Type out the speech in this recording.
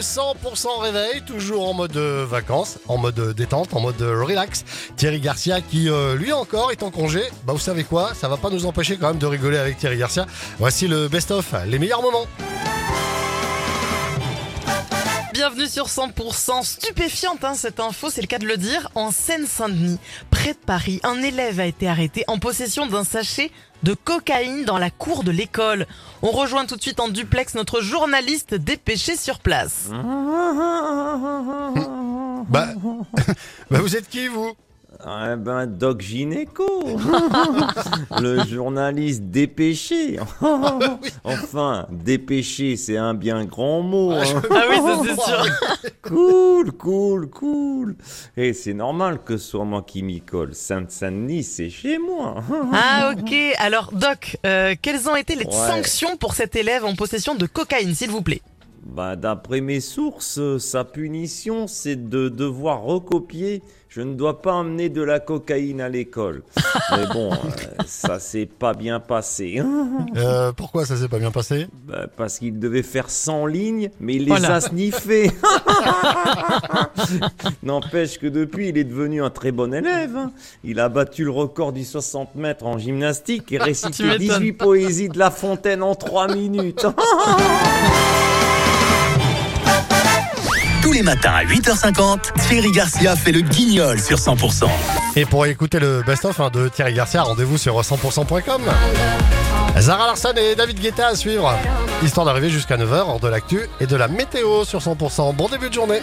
100% réveil, toujours en mode euh, vacances, en mode euh, détente, en mode euh, relax. Thierry Garcia qui, lui encore, est en congé. Bah vous savez quoi, ça va pas nous empêcher quand même de rigoler avec Thierry Garcia. Voici le best-of, les meilleurs moments. Bienvenue sur 100% stupéfiante hein, cette info, c'est le cas de le dire. En Seine-Saint-Denis, près de Paris, un élève a été arrêté en possession d'un sachet de cocaïne dans la cour de l'école. On rejoint tout de suite en duplex notre journaliste dépêché sur place. Bah, bah vous êtes qui vous? Eh ben, Doc Gynéco, le journaliste dépêché. enfin, dépêché, c'est un bien grand mot. hein. Ah oui, ça c'est sûr. Cool, cool, cool. Et c'est normal que ce soit moi qui m'y colle. Sainte-Saint-Denis, c'est chez moi. Ah ok, alors Doc, euh, quelles ont été les Ouais. sanctions pour cet élève en possession de cocaïne, s'il vous plaît? Bah, d'après mes sources, sa punition, c'est de devoir recopier. Je ne dois pas emmener de la cocaïne à l'école. Mais bon, euh, ça s'est pas bien passé. Euh, Pourquoi ça s'est pas bien passé? Bah, parce qu'il devait faire 100 lignes, mais il les Voilà. a sniffées. N'empêche que depuis, il est devenu un très bon élève. hein. Il a battu le record du 60 mètres en gymnastique et récité m'étonnes. 18 poésies de La Fontaine en 3 minutes. Tous les matins à 8h50, Thierry Garcia fait le guignol sur 100%. Et pour écouter le best-of hein, de Thierry Garcia, rendez-vous sur 100%.com. Zara Larson et David Guetta à suivre. Histoire d'arriver jusqu'à 9h hors de l'actu et de la météo sur 100%. Bon début de journée.